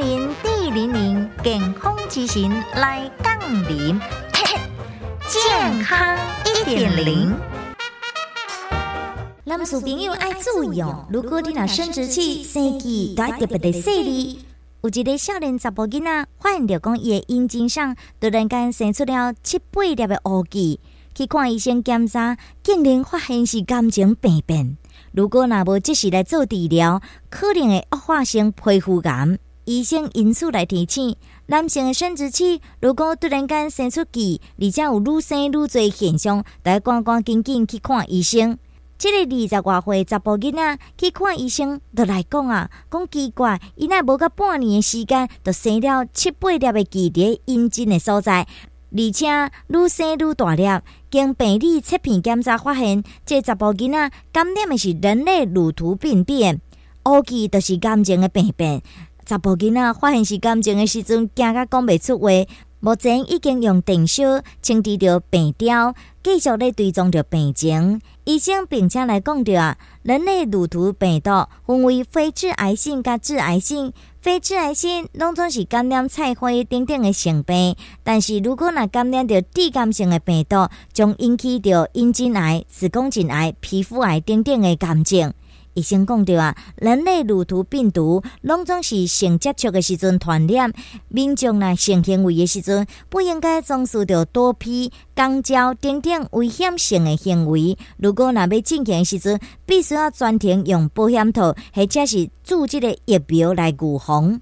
零零健康之行来杠铃，健康一点零。男士朋友爱注意哦，如果你若生殖器生气都要特别的细腻。有一个少年查甫囡仔发现着讲伊的阴茎上突然间生出了七八粒的乌痣，去看医生检查，竟然发现是感情病变。如果若无及时来做治疗，可能会恶化成皮肤癌。医生因此来提醒，男性的生殖器如果突然间生出痣，而且有愈生愈多现象，得赶赶紧紧去看医生。这个二十外岁查甫囡仔去看医生，就来讲啊，讲奇怪，伊那无到半年的时间，就生了七八粒的痣伫阴茎的所在，而且愈生愈大粒。经病理切片检查发现，这查甫囡仔感染的是人类乳突病变，乌记就是癌症的病变。查甫囡仔发现是感情的时阵，惊甲讲袂出话。目前已经用电烧清除着病雕，继续咧追踪着病情。医生并且来讲着啊，人类乳突病毒分为非致癌性甲致癌性，非致癌性拢总是感染菜花等等的性病，但是如果若感染着致癌性的病毒，将引起着阴茎癌、子宫颈癌、皮肤癌等等的癌症。医生讲着啊，人类乳头病毒拢总是性接触的时阵传染，民众呢性行为的时阵，不应该从事着多批、肛交等等危险性的行为。如果若要进行的时阵，必须要专程用保险套或者是注射的疫苗来预防。